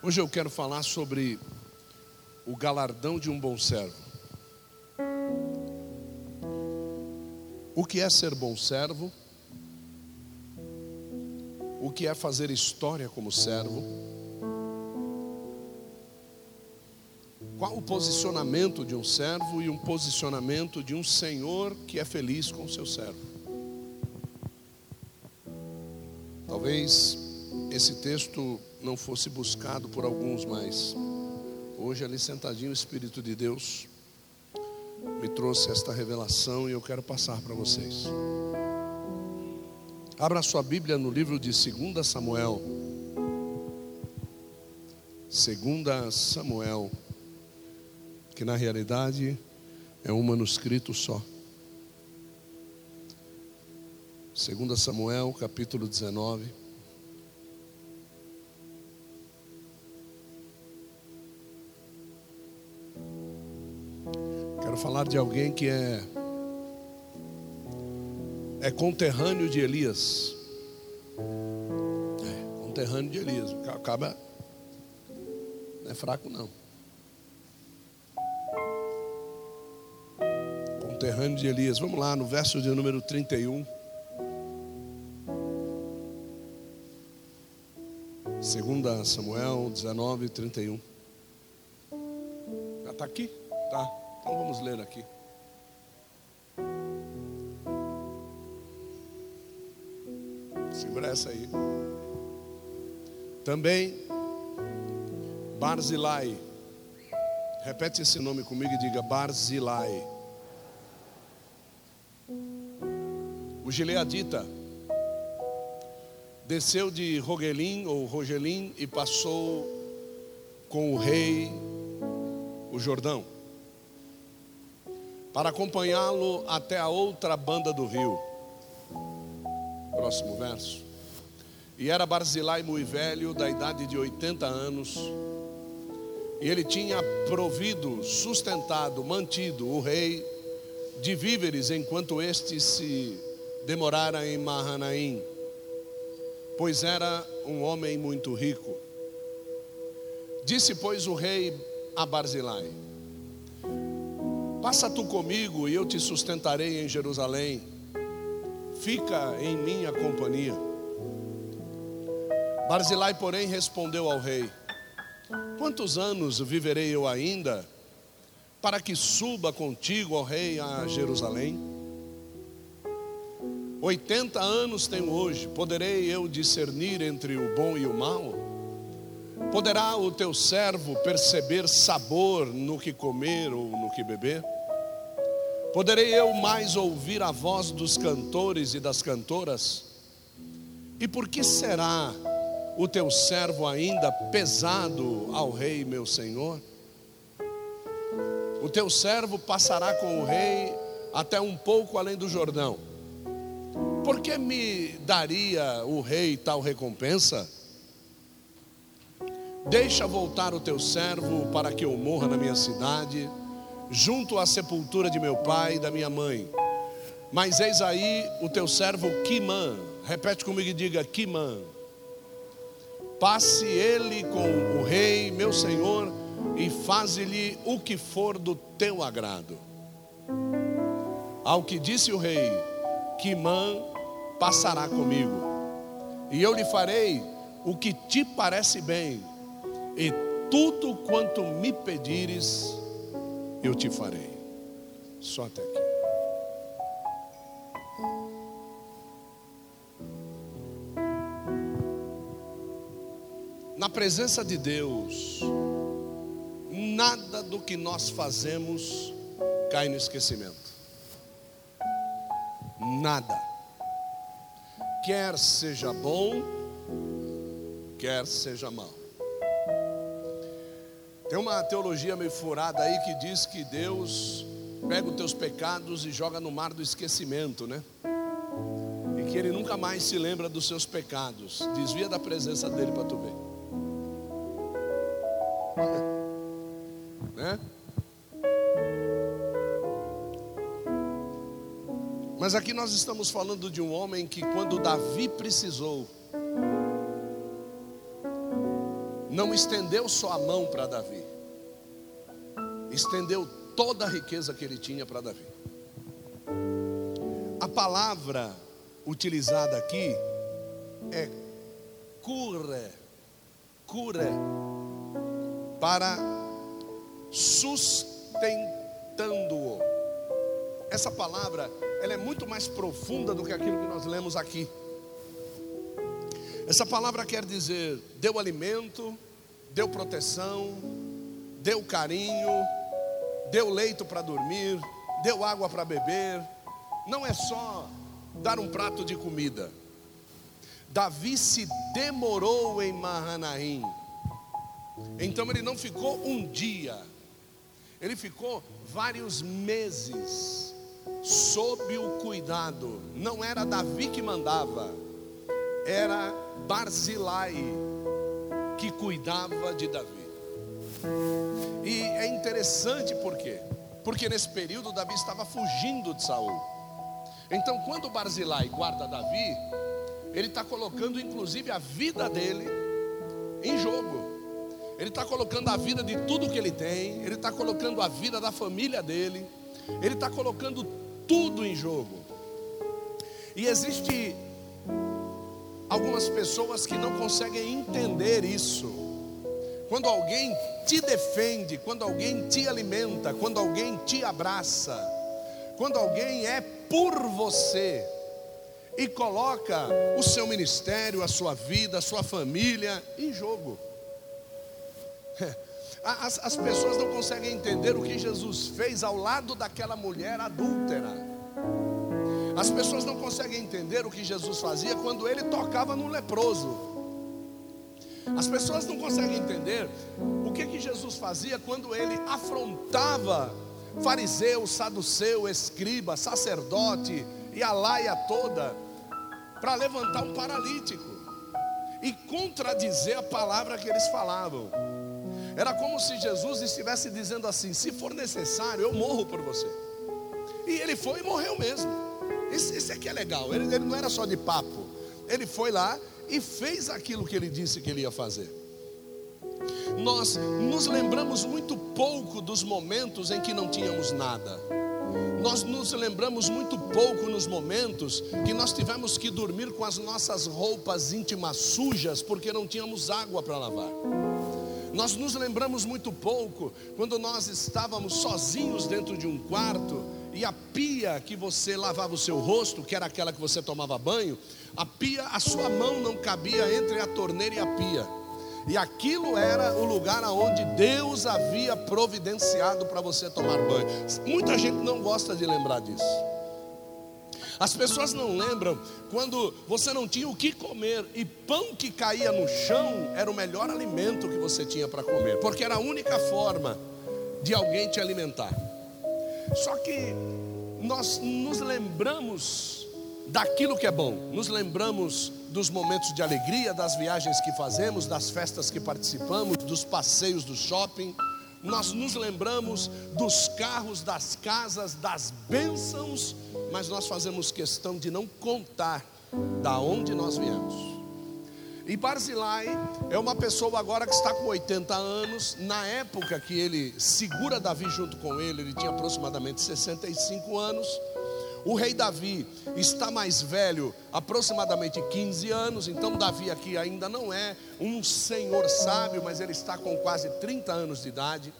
Hoje eu quero falar sobre o galardão de um bom servo. O que é ser bom servo? O que é fazer história como servo? Qual o posicionamento de um servo e um posicionamento de um senhor que é feliz com o seu servo? Talvez esse texto não fosse buscado por alguns, mas hoje ali sentadinho o Espírito de Deus me trouxe esta revelação e eu quero passar para vocês. Abra sua Bíblia no livro de 2 Samuel. 2 Samuel, que na realidade é um manuscrito só. 2 Samuel, capítulo 19. Falar de alguém que é é conterrâneo de Elias. É, conterrâneo de Elias. Acaba não é fraco não. Conterrâneo de Elias. Vamos lá no verso de número 31. Segunda Samuel 19, 31. Já está aqui? Tá. Então vamos ler aqui. Segura essa aí. Também Barzilai. Repete esse nome comigo e diga Barzilai. O gileadita desceu de Rogelim ou Rogelim e passou com o rei o Jordão para acompanhá-lo até a outra banda do rio. Próximo verso. E era Barzilai muito velho, da idade de 80 anos, e ele tinha provido, sustentado, mantido o rei de víveres enquanto este se demorara em Mahanaim, pois era um homem muito rico. Disse, pois, o rei a Barzilai: Passa tu comigo e eu te sustentarei em Jerusalém. Fica em minha companhia. Barzilai, porém, respondeu ao rei: Quantos anos viverei eu ainda para que suba contigo, ó rei, a Jerusalém? Oitenta anos tenho hoje, poderei eu discernir entre o bom e o mal? Poderá o teu servo perceber sabor no que comer ou no que beber? Poderei eu mais ouvir a voz dos cantores e das cantoras? E por que será o teu servo ainda pesado ao rei, meu senhor? O teu servo passará com o rei até um pouco além do Jordão. Por que me daria o rei tal recompensa? Deixa voltar o teu servo para que eu morra na minha cidade, junto à sepultura de meu pai e da minha mãe. Mas eis aí o teu servo Kimã, repete comigo e diga: Kimã. Passe ele com o rei, meu senhor, e faze-lhe o que for do teu agrado. Ao que disse o rei: Kimã passará comigo, e eu lhe farei o que te parece bem e tudo quanto me pedires, eu te farei. Só até aqui. Na presença de Deus, nada do que nós fazemos cai no esquecimento. Nada. Quer seja bom, quer seja mal. Tem uma teologia meio furada aí que diz que Deus pega os teus pecados e joga no mar do esquecimento, né? E que Ele nunca mais se lembra dos seus pecados. Desvia da presença dele para tu ver. né? Mas aqui nós estamos falando de um homem que, quando Davi precisou, não estendeu só a mão para Davi, estendeu toda a riqueza que ele tinha para Davi. A palavra utilizada aqui é cure, cure, para sustentando-o. Essa palavra, ela é muito mais profunda do que aquilo que nós lemos aqui. Essa palavra quer dizer: deu alimento, deu proteção, deu carinho, deu leito para dormir, deu água para beber. Não é só dar um prato de comida. Davi se demorou em Mahanaim. Então ele não ficou um dia, ele ficou vários meses sob o cuidado. Não era Davi que mandava, era Barzilai, que cuidava de Davi. E é interessante por quê? Porque nesse período Davi estava fugindo de Saul. Então, quando Barzilai guarda Davi, ele está colocando inclusive a vida dele em jogo. Ele está colocando a vida de tudo que ele tem, ele está colocando a vida da família dele, ele está colocando tudo em jogo. E existe algumas pessoas que não conseguem entender isso. Quando alguém te defende, quando alguém te alimenta, quando alguém te abraça, quando alguém é por você e coloca o seu ministério, a sua vida, a sua família em jogo. As, as pessoas não conseguem entender o que Jesus fez ao lado daquela mulher adúltera. As pessoas não conseguem entender o que Jesus fazia quando ele tocava no leproso. As pessoas não conseguem entender o que, que Jesus fazia quando ele afrontava fariseu, saduceu, escriba, sacerdote e a laia toda para levantar um paralítico e contradizer a palavra que eles falavam. Era como se Jesus estivesse dizendo assim: se for necessário, eu morro por você. E ele foi e morreu mesmo. Esse, esse aqui é legal. Ele, ele não era só de papo. Ele foi lá e fez aquilo que ele disse que ele ia fazer. Nós nos lembramos muito pouco dos momentos em que não tínhamos nada. Nós nos lembramos muito pouco nos momentos que nós tivemos que dormir com as nossas roupas íntimas sujas porque não tínhamos água para lavar. Nós nos lembramos muito pouco quando nós estávamos sozinhos dentro de um quarto e a pia que você lavava o seu rosto, que era aquela que você tomava banho, a pia, a sua mão não cabia entre a torneira e a pia. E aquilo era o lugar aonde Deus havia providenciado para você tomar banho. Muita gente não gosta de lembrar disso. As pessoas não lembram quando você não tinha o que comer e pão que caía no chão era o melhor alimento que você tinha para comer, porque era a única forma de alguém te alimentar. Só que nós nos lembramos daquilo que é bom, nos lembramos dos momentos de alegria, das viagens que fazemos, das festas que participamos, dos passeios do shopping, nós nos lembramos dos carros, das casas, das bênçãos, mas nós fazemos questão de não contar da onde nós viemos. E Barzilai é uma pessoa agora que está com 80 anos. Na época que ele segura Davi junto com ele, ele tinha aproximadamente 65 anos. O rei Davi está mais velho, aproximadamente 15 anos. Então, Davi aqui ainda não é um senhor sábio, mas ele está com quase 30 anos de idade.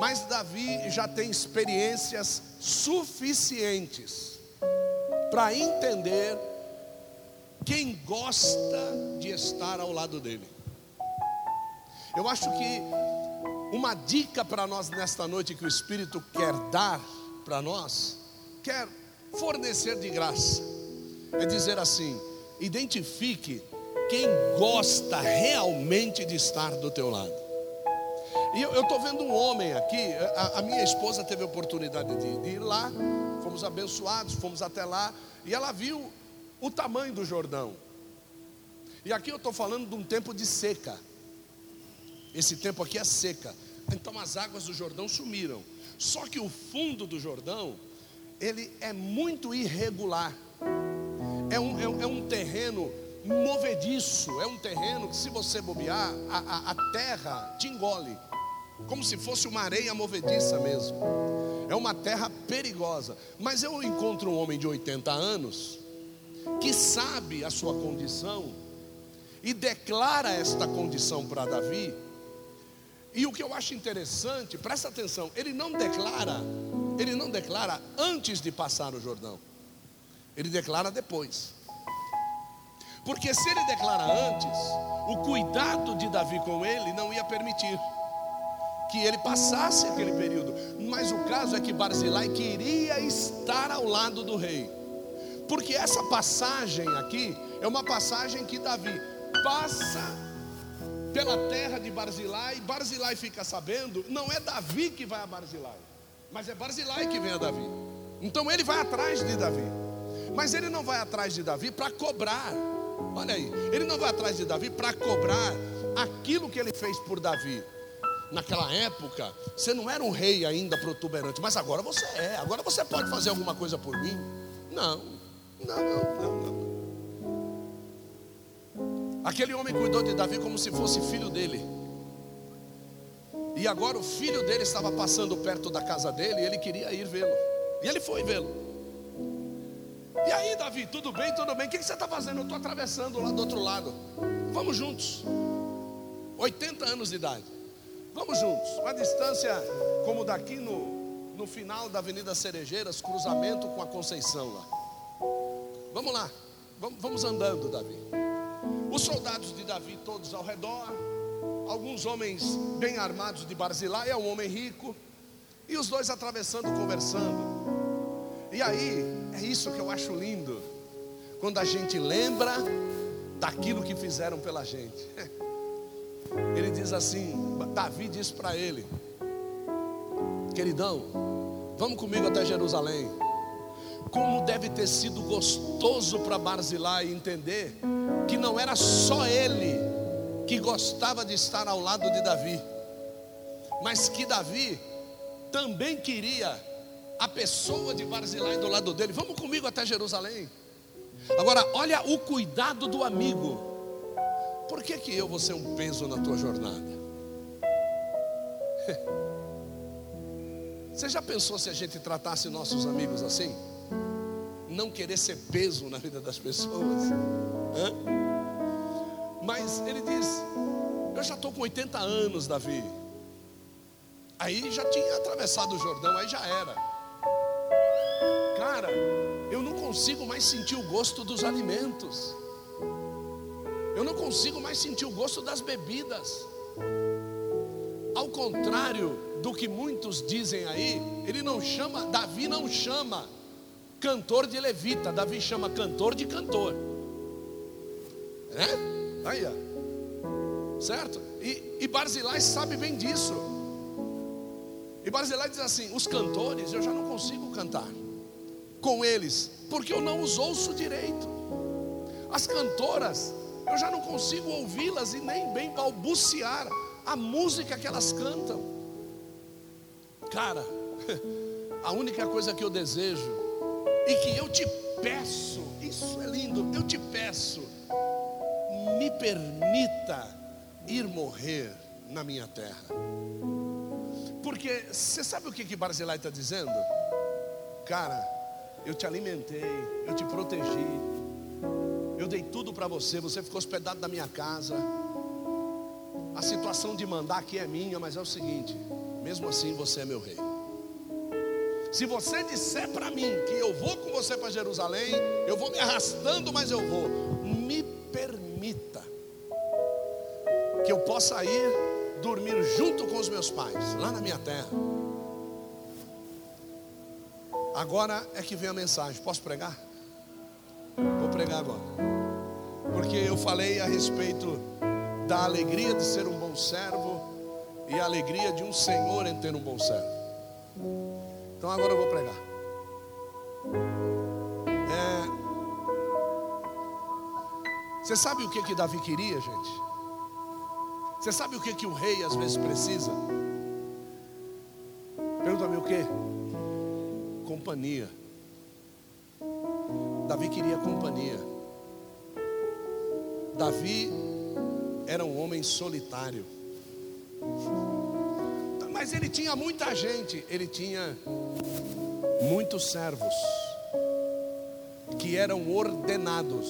Mas Davi já tem experiências suficientes para entender quem gosta de estar ao lado dele. Eu acho que uma dica para nós nesta noite que o Espírito quer dar para nós, quer fornecer de graça, é dizer assim: identifique quem gosta realmente de estar do teu lado. E eu estou vendo um homem aqui, a, a, minha esposa teve a oportunidade de, de ir lá, fomos abençoados, fomos até lá, e ela viu o tamanho do Jordão. E aqui eu estou falando de um tempo de seca. Esse tempo aqui é seca. Então as águas do Jordão sumiram. Só que o fundo do Jordão, ele é muito irregular. É um, é é um terreno movediço, é um terreno que, se você bobear, a, a, a terra te engole, como se fosse uma areia movediça mesmo. É uma terra perigosa. Mas eu encontro um homem de 80 anos que sabe a sua condição e declara esta condição para Davi. E o que eu acho interessante, presta atenção, ele não declara, ele não declara antes de passar o Jordão. Ele declara depois. Porque se ele declara antes, o cuidado de Davi com ele não ia permitir que ele passasse aquele período. Mas o caso é que Barzilai queria estar ao lado do rei. Porque essa passagem aqui é uma passagem que Davi passa pela terra de Barzilai, Barzilai fica sabendo, não é Davi que vai a Barzilai, mas é Barzilai que vem a Davi. Então ele vai atrás de Davi. Mas ele não vai atrás de Davi para cobrar. Olha aí, ele não vai atrás de Davi para cobrar aquilo que ele fez por Davi. Naquela época, você não era um rei ainda protuberante, mas agora você é. Agora você pode fazer alguma coisa por mim? Não, não, não, não. Aquele homem cuidou de Davi como se fosse filho dele. E agora o filho dele estava passando perto da casa dele e ele queria ir vê-lo. E ele foi vê-lo. E aí, Davi, tudo bem, tudo bem? O que você está fazendo? Eu estou atravessando lá do outro lado. Vamos juntos. 80 anos de idade. Vamos juntos. Uma distância como daqui no, no final da Avenida Cerejeiras, cruzamento com a Conceição lá. Vamos lá. Vamos, andando, Davi. Os soldados de Davi todos ao redor. Alguns homens bem armados de Barzilai, é um homem rico. E os dois atravessando, conversando. E aí, é isso que eu acho lindo. Quando a gente lembra daquilo que fizeram pela gente. Ele diz assim: Davi diz para ele: Queridão, vamos comigo até Jerusalém. Como deve ter sido gostoso para Barzilai entender que não era só ele que gostava de estar ao lado de Davi, mas que Davi também queria a pessoa de Barzilai do lado dele. Vamos comigo até Jerusalém. Agora, olha o cuidado do amigo. Por que, que eu vou ser um peso na tua jornada? Você já pensou se a gente tratasse nossos amigos assim? Não querer ser peso na vida das pessoas? Hã? Mas ele diz: Eu já estou com 80 anos, Davi. Aí já tinha atravessado o Jordão, aí já era cara, eu não consigo mais sentir o gosto dos alimentos. Eu não consigo mais sentir o gosto das bebidas. Ao contrário do que muitos dizem aí, ele não chama, Davi não chama cantor de levita, Davi chama cantor de cantor. É? Aí, ó. Certo? E, e Barzilai sabe bem disso. E Barzilai diz assim: os cantores eu já não consigo cantar com eles, porque eu não os ouço direito. As cantoras, eu já não consigo ouvi-las e nem bem balbuciar a música que elas cantam. Cara, a única coisa que eu desejo e que eu te peço, isso é lindo, eu te peço, me permita ir morrer na minha terra. Porque você sabe o que que Barzilai está dizendo? Cara, eu te alimentei, eu te protegi, eu dei tudo para você, você ficou hospedado na minha casa. A situação de mandar aqui é minha, mas é o seguinte: mesmo assim você é meu rei. Se você disser para mim que eu vou com você para Jerusalém, eu vou me arrastando, mas eu vou. Me permita que eu possa ir dormir junto com os meus pais, lá na minha terra. Agora é que vem a mensagem. Posso pregar? Vou pregar agora. Porque eu falei a respeito da alegria de ser um bom servo e a alegria de um Senhor em ter um bom servo. Então agora eu vou pregar. É... Você sabe o que que Davi queria, gente? Você sabe o que que o rei às vezes precisa? Pergunta-me o que? companhia. Davi queria companhia. Davi era um homem solitário. Mas ele tinha muita gente, ele tinha muitos servos que eram ordenados.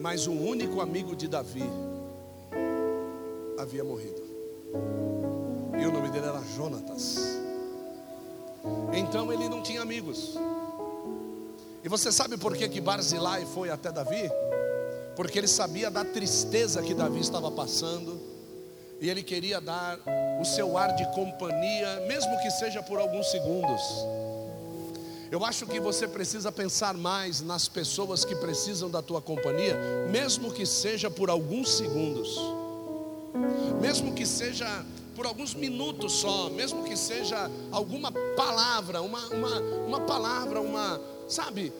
Mas o único amigo de Davi havia morrido. E o nome dele era Jonatas. Então ele não tinha amigos. E você sabe por que que Barzilai foi até Davi? Porque ele sabia da tristeza que Davi estava passando, e ele queria dar o seu ar de companhia, mesmo que seja por alguns segundos. Eu acho que você precisa pensar mais nas pessoas que precisam da tua companhia, mesmo que seja por alguns segundos, mesmo que seja por alguns minutos só, mesmo que seja alguma palavra, uma, uma, uma palavra, uma, sabe,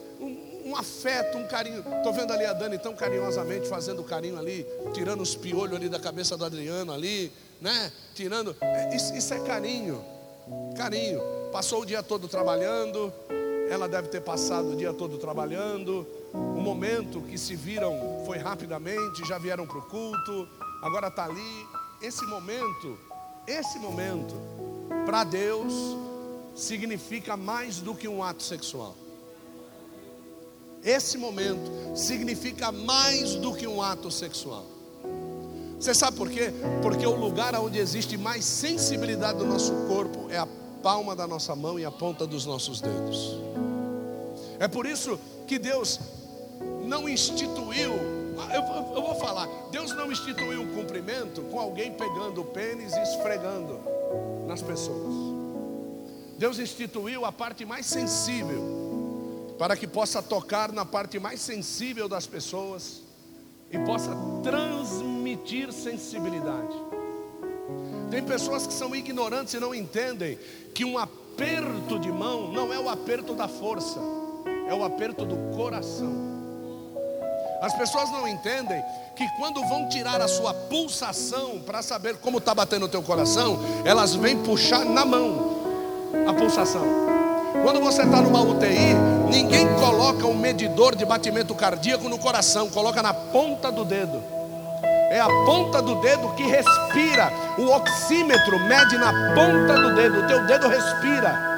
um afeto, um carinho. Estou vendo ali a Dani tão carinhosamente fazendo carinho ali, tirando os piolhos ali da cabeça do Adriano ali, né? Tirando. É, isso, isso é carinho, carinho. Passou o dia todo trabalhando, ela deve ter passado o dia todo trabalhando. O momento que se viram foi rapidamente, já vieram para o culto, agora está ali. Esse momento, esse momento, para Deus, significa mais do que um ato sexual. Esse momento significa mais do que um ato sexual. Você sabe por quê? Porque o lugar onde existe mais sensibilidade do nosso corpo é a palma da nossa mão e a ponta dos nossos dedos. É por isso que Deus não instituiu, eu, eu vou falar, Deus não instituiu um cumprimento com alguém pegando o pênis e esfregando nas pessoas. Deus instituiu a parte mais sensível, para que possa tocar na parte mais sensível das pessoas e possa transmitir sensibilidade. Tem pessoas que são ignorantes e não entendem que um aperto de mão não é o aperto da força, é o aperto do coração. As pessoas não entendem que quando vão tirar a sua pulsação para saber como está batendo o teu coração, elas vêm puxar na mão a pulsação. Quando você está numa UTI, ninguém coloca um medidor de batimento cardíaco no coração, coloca na ponta do dedo. É a ponta do dedo que respira. O oxímetro mede na ponta do dedo. O teu dedo respira.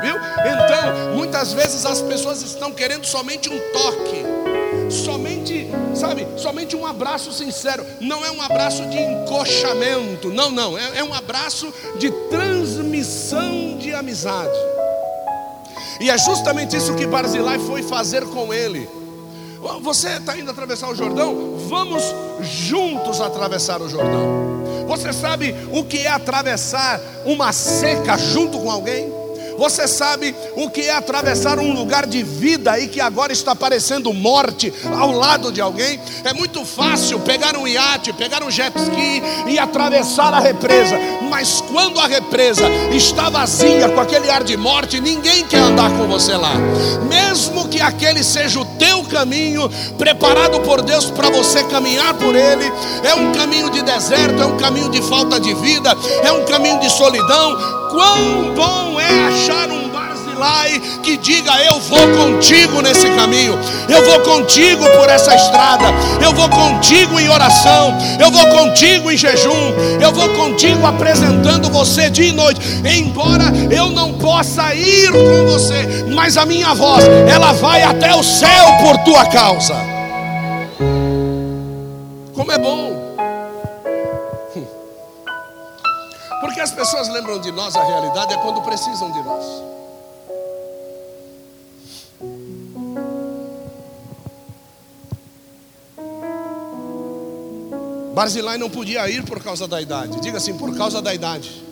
Viu? Então, muitas vezes as pessoas estão querendo somente um toque. Somente, sabe, somente um abraço sincero. Não é um abraço de encoxamento. Não, não. É, é um abraço de transmissão de amizade. E é justamente isso que Barzilai foi fazer com ele. Você está indo atravessar o Jordão? Vamos juntos atravessar o Jordão. Você sabe o que é atravessar uma seca junto com alguém? Você sabe o que é atravessar um lugar de vida e que agora está parecendo morte ao lado de alguém? É muito fácil pegar um iate, pegar um jet ski e atravessar a represa, mas quando a represa está vazia com aquele ar de morte, ninguém quer andar com você lá. Mesmo que aquele seja o teu caminho, preparado por Deus para você caminhar por ele, é um caminho de deserto, é um caminho de falta de vida, é um caminho de solidão, Quão bom é achar um Barzilai que diga: Eu vou contigo nesse caminho, eu vou contigo por essa estrada, eu vou contigo em oração, eu vou contigo em jejum, eu vou contigo apresentando você dia e noite. Embora eu não possa ir com você, mas a minha voz, ela vai até o céu por tua causa. Como é bom as pessoas lembram de nós, a realidade é quando precisam de nós. Barzilai não podia ir por causa da idade, diga assim, por causa da idade.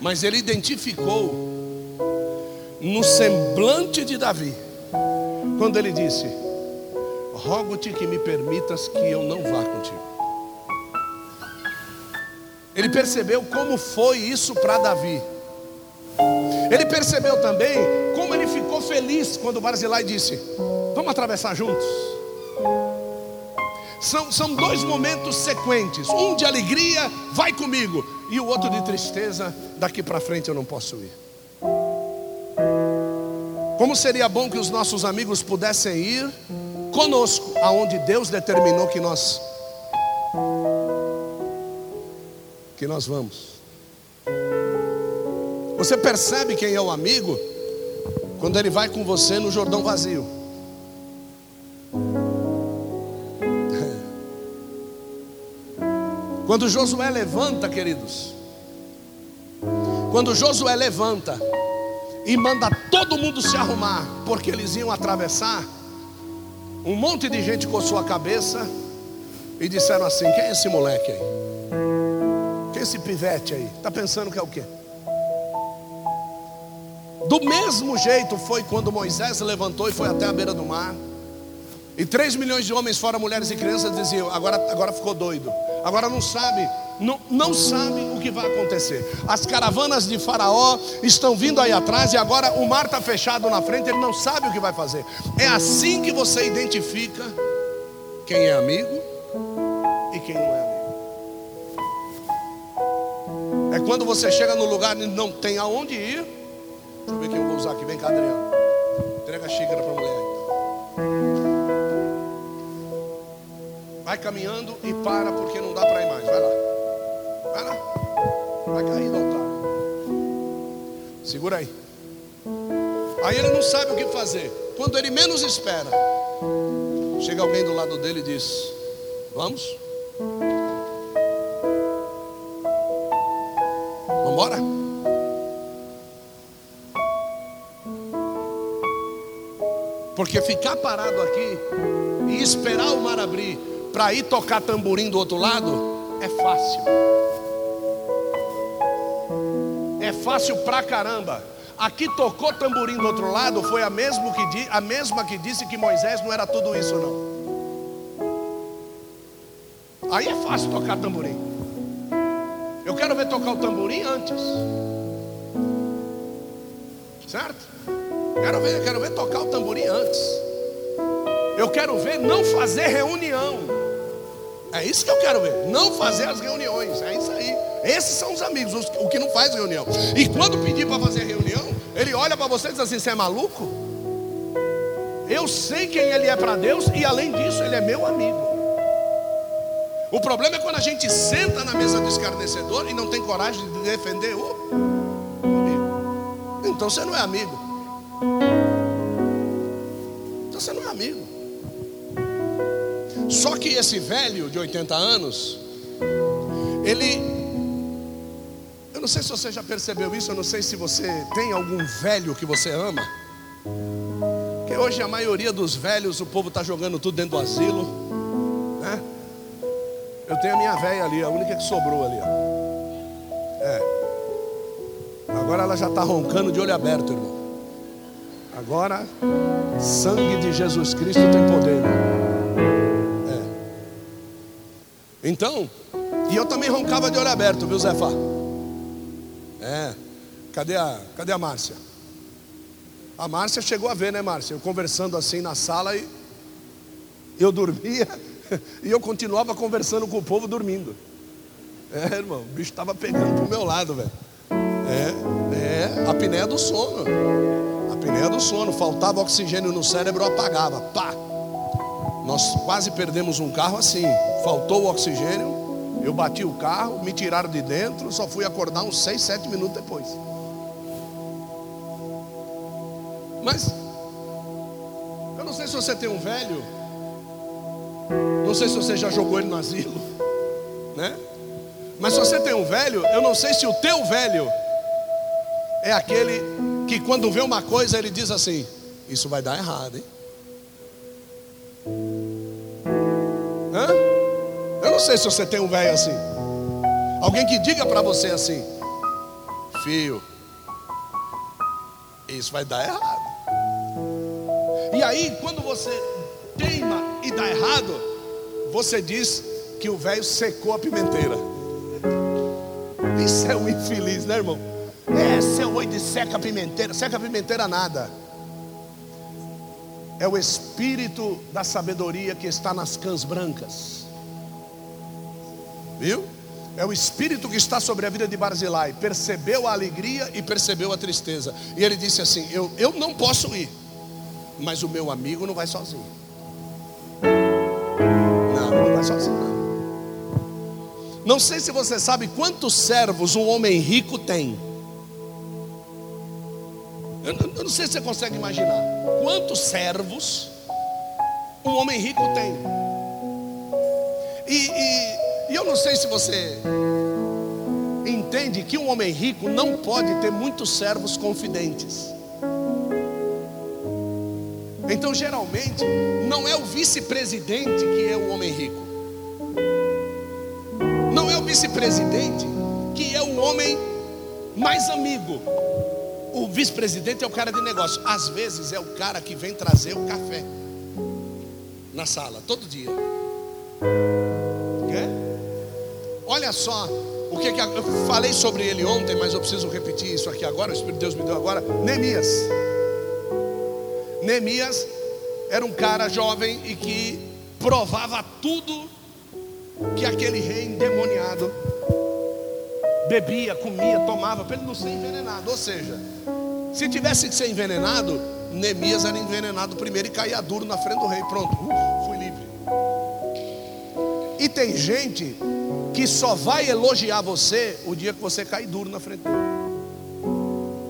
Mas ele identificou no semblante de Davi, quando ele disse: Rogo-te que me permitas que eu não vá contigo. Ele percebeu como foi isso para Davi. Ele percebeu também como ele ficou feliz quando Barzilai disse: Vamos atravessar juntos. São, são dois momentos sequentes: um de alegria, vai comigo, e o outro de tristeza, daqui para frente eu não posso ir. Como seria bom que os nossos amigos pudessem ir conosco aonde Deus determinou que nós que nós vamos. Você percebe quem é o amigo quando ele vai com você no Jordão vazio. Quando Josué levanta, queridos, quando Josué levanta e manda todo mundo se arrumar, porque eles iam atravessar, um monte de gente coçou a cabeça e disseram assim: Quem é esse moleque aí? Esse pivete aí? Está pensando que é o quê? Do mesmo jeito foi quando Moisés levantou e foi até a beira do mar. E 3 milhões de homens, fora mulheres e crianças, diziam: agora, agora ficou doido. Agora não sabe, não, não sabe o que vai acontecer. As caravanas de Faraó estão vindo aí atrás e agora o mar está fechado na frente, ele não sabe o que vai fazer. É assim que você identifica quem é amigo e quem não é amigo. É quando você chega no lugar e não tem aonde ir. Deixa eu ver quem eu vou usar aqui. Vem cá, Adriano. Entrega a xícara para a mulher aí. Vai caminhando e para porque não dá para ir mais. Vai lá. Vai lá. Vai cair do altar. Segura aí. Aí ele não sabe o que fazer. Quando ele menos espera, chega alguém do lado dele e diz: Vamos? Embora? Porque ficar parado aqui e esperar o mar abrir para ir tocar tamborim do outro lado é fácil. É fácil pra caramba. Aqui tocou tamborim do outro lado foi a, mesmo que, a mesma que disse que Moisés não era tudo isso não. Aí é fácil tocar tamborim. Eu quero ver tocar o tamborim antes. Certo? Quero ver, quero ver tocar o tamborim antes. Eu quero ver não fazer reunião. É isso que eu quero ver. Não fazer as reuniões. É isso aí. Esses são os amigos, os, o que não faz reunião. E quando pedir para fazer reunião, ele olha para você e diz assim: Você é maluco? Eu sei quem ele é para Deus e além disso, ele é meu amigo. O problema é quando a gente senta na mesa do escarnecedor e não tem coragem de defender o amigo. Então você não é amigo. Então você não é amigo. Só que esse velho de 80 anos, ele. Eu não sei se você já percebeu isso, eu não sei se você tem algum velho que você ama. Que hoje a maioria dos velhos, o povo está jogando tudo dentro do asilo. Né? Eu tenho a minha velha ali, a única que sobrou ali. Ó. É. Agora ela já está roncando de olho aberto, irmão. Agora, sangue de Jesus Cristo tem poder. É. Então, e eu também roncava de olho aberto, viu, Zé Fá? É. Cadê a, cadê a Márcia? A Márcia chegou a ver, né, Márcia? Eu conversando assim na sala e eu dormia e eu continuava conversando com o povo dormindo. É, irmão, o bicho estava pegando pro meu lado, velho. É, é, a apneia do sono. A apneia do sono. Faltava oxigênio no cérebro, apagava. Pá! Nós quase perdemos um carro assim. Faltou o oxigênio, eu bati o carro, me tiraram de dentro, só fui acordar uns 6, 7 minutos depois. Mas, eu não sei se você tem um velho, não sei se você já jogou ele no asilo, né? Mas se você tem um velho, eu não sei se o teu velho é aquele que quando vê uma coisa ele diz assim: Isso vai dar errado, hein? Hã? Eu não sei se você tem um velho assim. Alguém que diga para você assim: Filho, isso vai dar errado. E aí, quando você dá errado, você diz que o velho secou a pimenteira. Isso é um infeliz, né, irmão? É, seu oi de seca a pimenteira. Seca a pimenteira nada. É o espírito da sabedoria que está nas cãs brancas. Viu? É o espírito que está sobre a vida de Barzilai. Percebeu a alegria e percebeu a tristeza. E ele disse assim: Eu, eu não posso ir, mas o meu amigo não vai sozinho. Não. Não sei se você sabe quantos servos um homem rico tem. Eu, eu não sei se você consegue imaginar quantos servos um homem rico tem. E, e, e eu não sei se você entende que um homem rico não pode ter muitos servos confidentes. Então, geralmente, não é o vice-presidente que é o homem rico. É vice-presidente que é o homem mais amigo. O vice-presidente é o cara de negócio. Às vezes é o cara que vem trazer o café na sala, todo dia. Quer? Olha só o que, que eu falei sobre ele ontem, mas eu preciso repetir isso aqui agora. O Espírito de Deus me deu agora. Neemias. Neemias era um cara jovem e que provava tudo que aquele rei endemoniado bebia, comia, tomava, para ele não ser envenenado. Ou seja, se tivesse que ser envenenado, Neemias era envenenado primeiro e caía duro na frente do rei. Pronto, uh, fui livre. E tem gente que só vai elogiar você o dia que você cair duro na frente dele.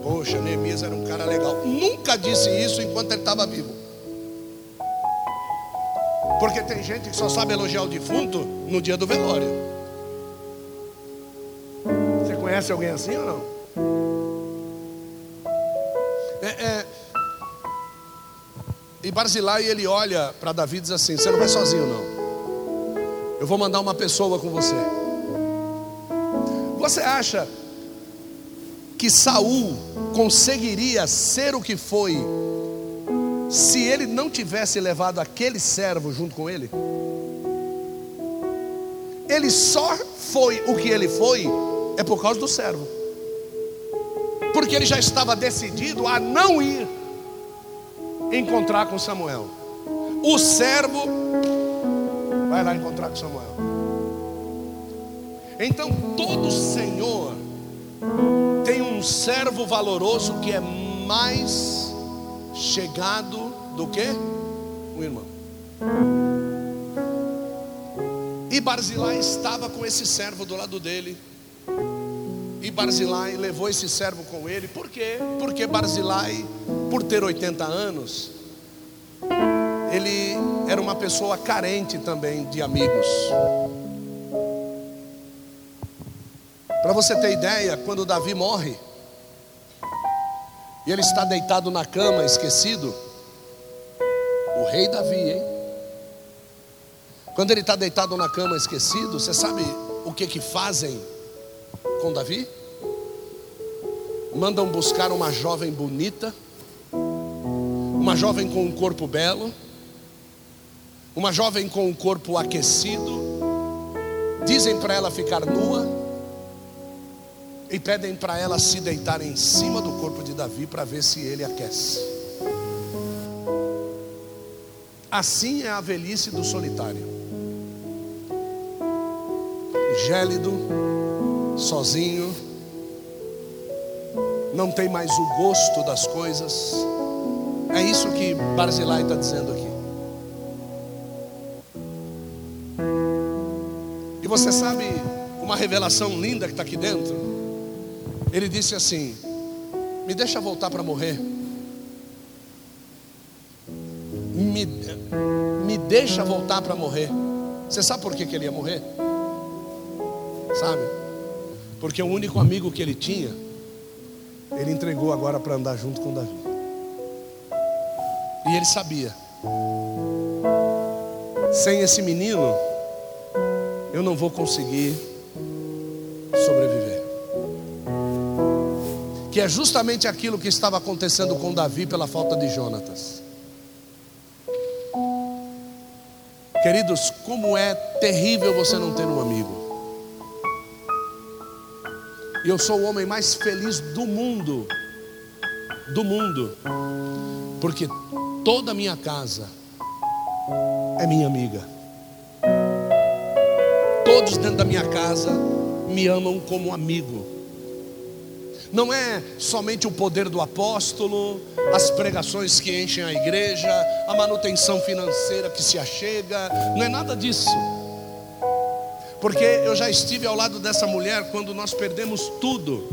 Poxa, Neemias era um cara legal. Nunca disse isso enquanto ele estava vivo. Porque tem gente que só sabe elogiar o defunto no dia do velório. Conhece alguém assim ou não? É, é... E Barzilai ele olha para Davi e diz assim: Você não vai sozinho, não. Eu vou mandar uma pessoa com você. Você acha que Saul conseguiria ser o que foi se ele não tivesse levado aquele servo junto com ele? Ele só foi o que ele foi é por causa do servo. Porque ele já estava decidido a não ir encontrar com Samuel. O servo vai lá encontrar com Samuel. Então todo Senhor tem um servo valoroso que é mais chegado do que o irmão. E Barzilai estava com esse servo do lado dele. Barzilai levou esse servo com ele. Por quê? Porque Barzilai, por ter 80 anos, ele era uma pessoa carente também de amigos. Para você ter ideia, quando Davi morre, e ele está deitado na cama, esquecido, o rei Davi, hein? Quando ele está deitado na cama, esquecido, você sabe o que que fazem com Davi? Mandam buscar uma jovem bonita, uma jovem com um corpo belo, uma jovem com um corpo aquecido, dizem para ela ficar nua, e pedem para ela se deitar em cima do corpo de Davi para ver se ele aquece. Assim é a velhice do solitário. Gélido, sozinho, não tem mais o gosto das coisas. É isso que Barzilai está dizendo aqui. E você sabe uma revelação linda que está aqui dentro? Ele disse assim: Me deixa voltar para morrer. Me, me deixa voltar para morrer. Você sabe por que, que ele ia morrer? Sabe? Porque o único amigo que ele tinha, ele entregou agora para andar junto com Davi. E ele sabia: sem esse menino, eu não vou conseguir sobreviver que é justamente aquilo que estava acontecendo com Davi pela falta de Jonatas. Queridos, como é terrível você não ter um amigo. E eu sou o homem mais feliz do mundo, do mundo, porque toda a minha casa é minha amiga. Todos dentro da minha casa me amam como amigo não é somente o poder do apóstolo, as pregações que enchem a igreja, a manutenção financeira que se achega, não é nada disso. Porque eu já estive ao lado dessa mulher quando nós perdemos tudo.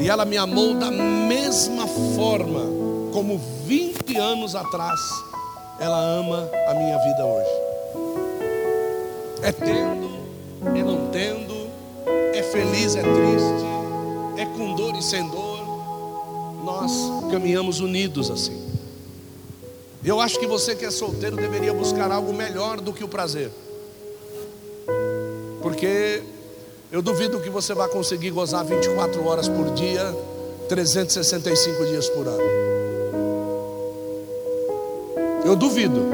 E ela me amou da mesma forma como 20 anos atrás ela ama a minha vida hoje. É tendo, é não tendo, é feliz, é triste, é com dor e sem dor. Nós caminhamos unidos assim. Eu acho que você que é solteiro deveria buscar algo melhor do que o prazer. Porque eu duvido que você vai conseguir gozar 24 horas por dia, 365 dias por ano. Eu duvido.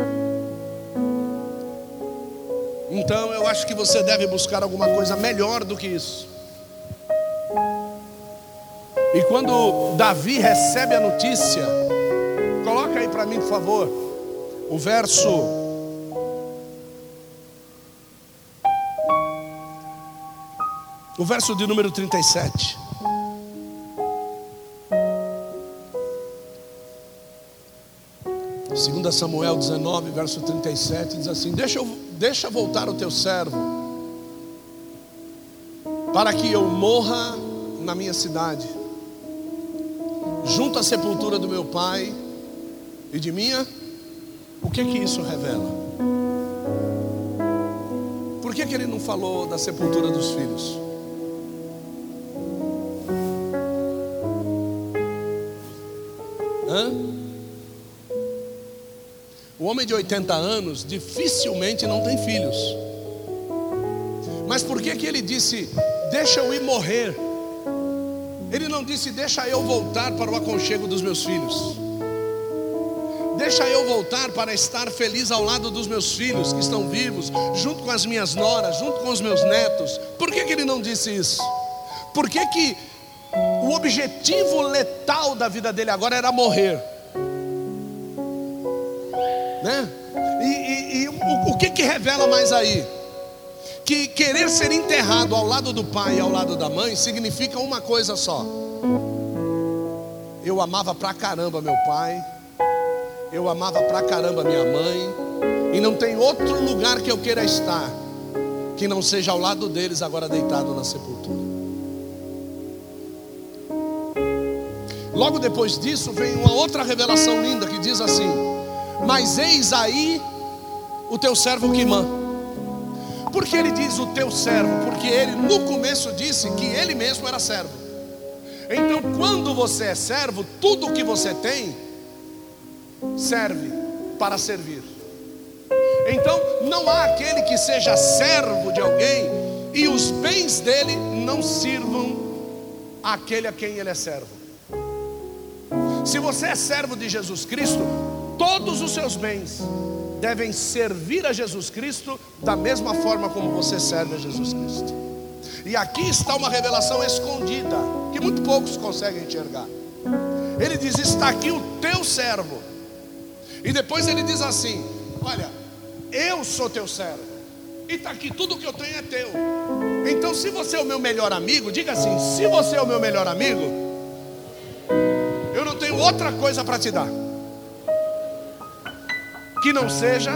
Então eu acho que você deve buscar alguma coisa melhor do que isso. E quando Davi recebe a notícia, coloca aí para mim, por favor, o verso O verso de número 37. Segunda Samuel 19, verso 37 diz assim: Deixa, deixa voltar o teu servo, para que eu morra na minha cidade, junto à sepultura do meu pai e de minha. O que que isso revela? Por que, que ele não falou da sepultura dos filhos? Homem de 80 anos dificilmente não tem filhos. Mas por que que ele disse: "Deixa eu ir morrer"? Ele não disse: "Deixa eu voltar para o aconchego dos meus filhos". Deixa eu voltar para estar feliz ao lado dos meus filhos que estão vivos, junto com as minhas noras, junto com os meus netos. Por que, que ele não disse isso? Por que, que o objetivo letal da vida dele agora era morrer. Né? E, e, e o, o que, que revela mais aí? Que querer ser enterrado ao lado do pai e ao lado da mãe significa uma coisa só. Eu amava pra caramba meu pai, eu amava pra caramba minha mãe, e não tem outro lugar que eu queira estar que não seja ao lado deles agora deitado na sepultura. Logo depois disso vem uma outra revelação linda que diz assim: Mas eis aí o teu servo Quimã. Por que ele diz o teu servo? Porque ele no começo disse que ele mesmo era servo. Então, quando você é servo, tudo que você tem serve para servir. Então, não há aquele que seja servo de alguém e os bens dele não sirvam àquele a quem ele é servo. Se você é servo de Jesus Cristo, todos os seus bens devem servir a Jesus Cristo da mesma forma como você serve a Jesus Cristo. E aqui está uma revelação escondida que muito poucos conseguem enxergar. Ele diz: Está aqui o teu servo. E depois ele diz assim: Olha, eu sou teu servo. E está aqui, tudo que eu tenho é teu. Então, se você é o meu melhor amigo, diga assim: se você é o meu melhor amigo, tenho outra coisa para te dar. Que não seja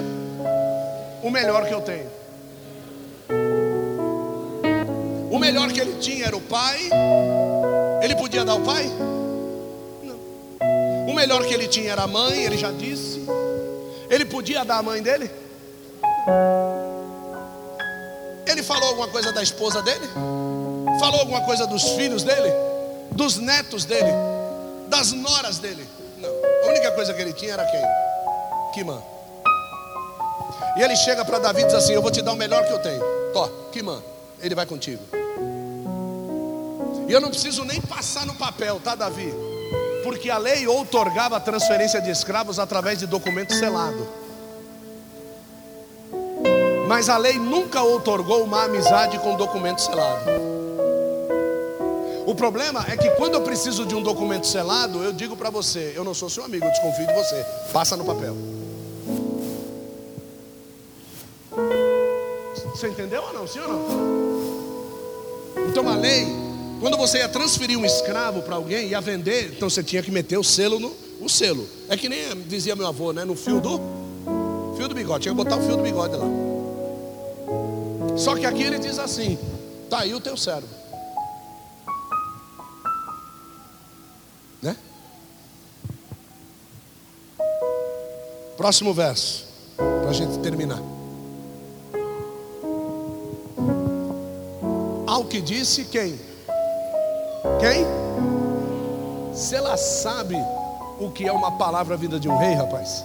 o melhor que eu tenho. O melhor que ele tinha era o pai. Ele podia dar o pai? Não. O melhor que ele tinha era a mãe, ele já disse. Ele podia dar a mãe dele? Ele falou alguma coisa da esposa dele? Falou alguma coisa dos filhos dele? Dos netos dele? das noras dele. Não. A única coisa que ele tinha era quem? Quimã. E ele chega para Davi e diz assim: Eu vou te dar o melhor que eu tenho. Tó, Quimã, ele vai contigo. E eu não preciso nem passar no papel, tá, Davi? Porque a lei outorgava a transferência de escravos através de documento selado. Mas a lei nunca outorgou uma amizade com documento selado. O problema é que quando eu preciso de um documento selado, eu digo para você: eu não sou seu amigo, eu desconfio de você. Passa no papel. Você entendeu ou não? Sim ou não? Então a lei, quando você ia transferir um escravo para alguém, ia vender, então você tinha que meter o selo no o selo. É que nem dizia meu avô, né? No fio do fio do bigode. Tinha que botar o fio do bigode lá. Só que aqui ele diz assim: está aí o teu servo. Né? Próximo verso, para a gente terminar. Ao que disse quem? Quem? Se ela sabe o que é uma palavra vinda de um rei, rapaz.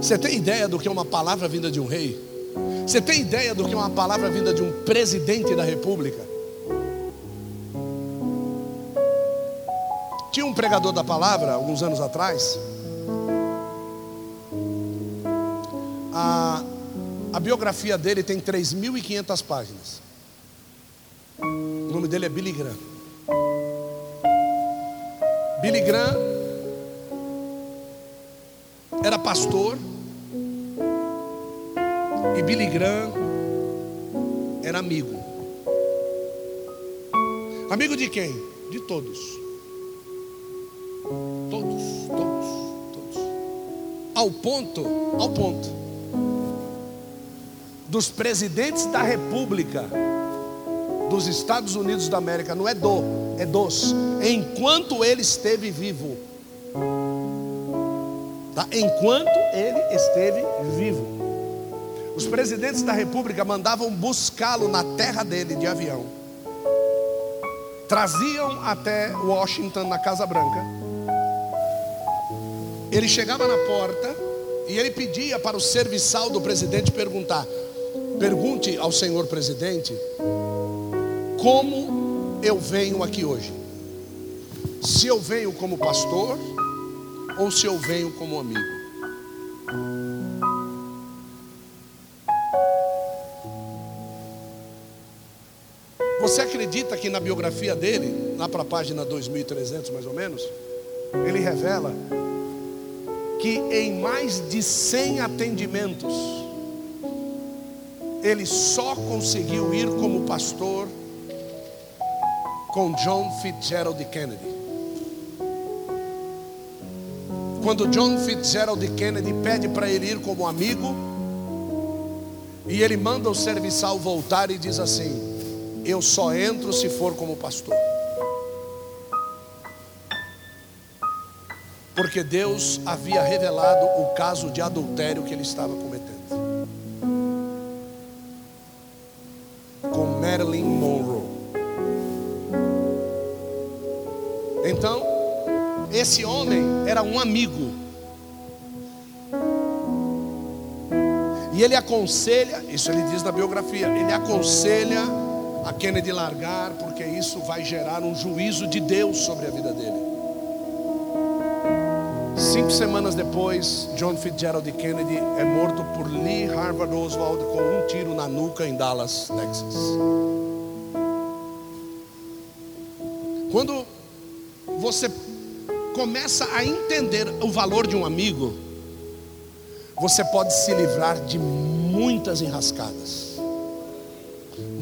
Você tem ideia do que é uma palavra vinda de um rei? Você tem ideia do que é uma palavra vinda de um presidente da república? Tinha um pregador da palavra, alguns anos atrás. A, a biografia dele tem 3.500 páginas. O nome dele é Billy Graham. Billy Graham era pastor e Billy Graham era amigo. Amigo de quem? De todos. Todos, todos, todos. Ao ponto, ao ponto dos presidentes da República dos Estados Unidos da América, não é do, é dos, enquanto ele esteve vivo. Tá? Enquanto ele esteve vivo. Os presidentes da república mandavam buscá-lo na terra dele de avião. Traziam até Washington, na Casa Branca. Ele chegava na porta e ele pedia para o serviçal do presidente perguntar: Pergunte ao senhor presidente como eu venho aqui hoje. Se eu venho como pastor ou se eu venho como amigo. Você acredita que na biografia dele, lá para a página 2300 mais ou menos, ele revela que em mais de 100 atendimentos, ele só conseguiu ir como pastor com John Fitzgerald Kennedy. Quando John Fitzgerald Kennedy pede para ele ir como amigo, e ele manda o serviçal voltar e diz assim: eu só entro se for como pastor. Porque Deus havia revelado o caso de adultério que ele estava cometendo. Esse homem era um amigo. E ele aconselha, isso ele diz na biografia, ele aconselha a Kennedy largar, porque isso vai gerar um juízo de Deus sobre a vida dele. Cinco semanas depois, John Fitzgerald Kennedy é morto por Lee Harvard Oswald com um tiro na nuca em Dallas, Texas. Quando você começa a entender o valor de um amigo, você pode se livrar de muitas enrascadas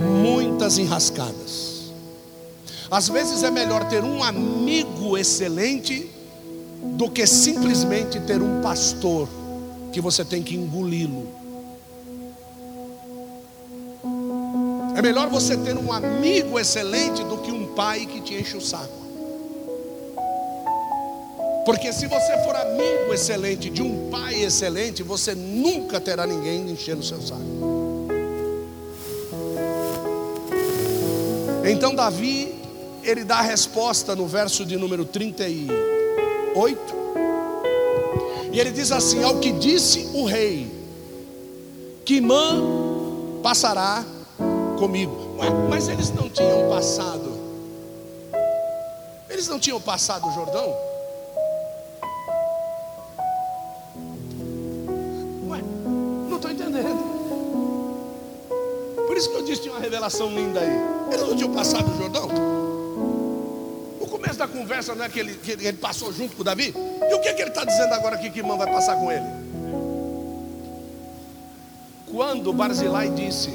muitas enrascadas. Às vezes é melhor ter um amigo excelente do que simplesmente ter um pastor que você tem que engoli-lo. É melhor você ter um amigo excelente do que um pai que te enche o saco. Porque se você for amigo excelente de um pai excelente, você nunca terá ninguém enchendo o seu saco. Então Davi, ele dá a resposta no verso de número 38. E ele diz assim: Ao que disse o rei, Quimã passará comigo. Ué, mas eles não tinham passado. Eles não tinham passado o Jordão? Revelação linda aí. Eles não tinham passado o Jordão? O começo da conversa não é que ele, que ele passou junto com Davi? E o que, é que ele está dizendo agora aqui que irmão vai passar com ele? Quando Barzilai disse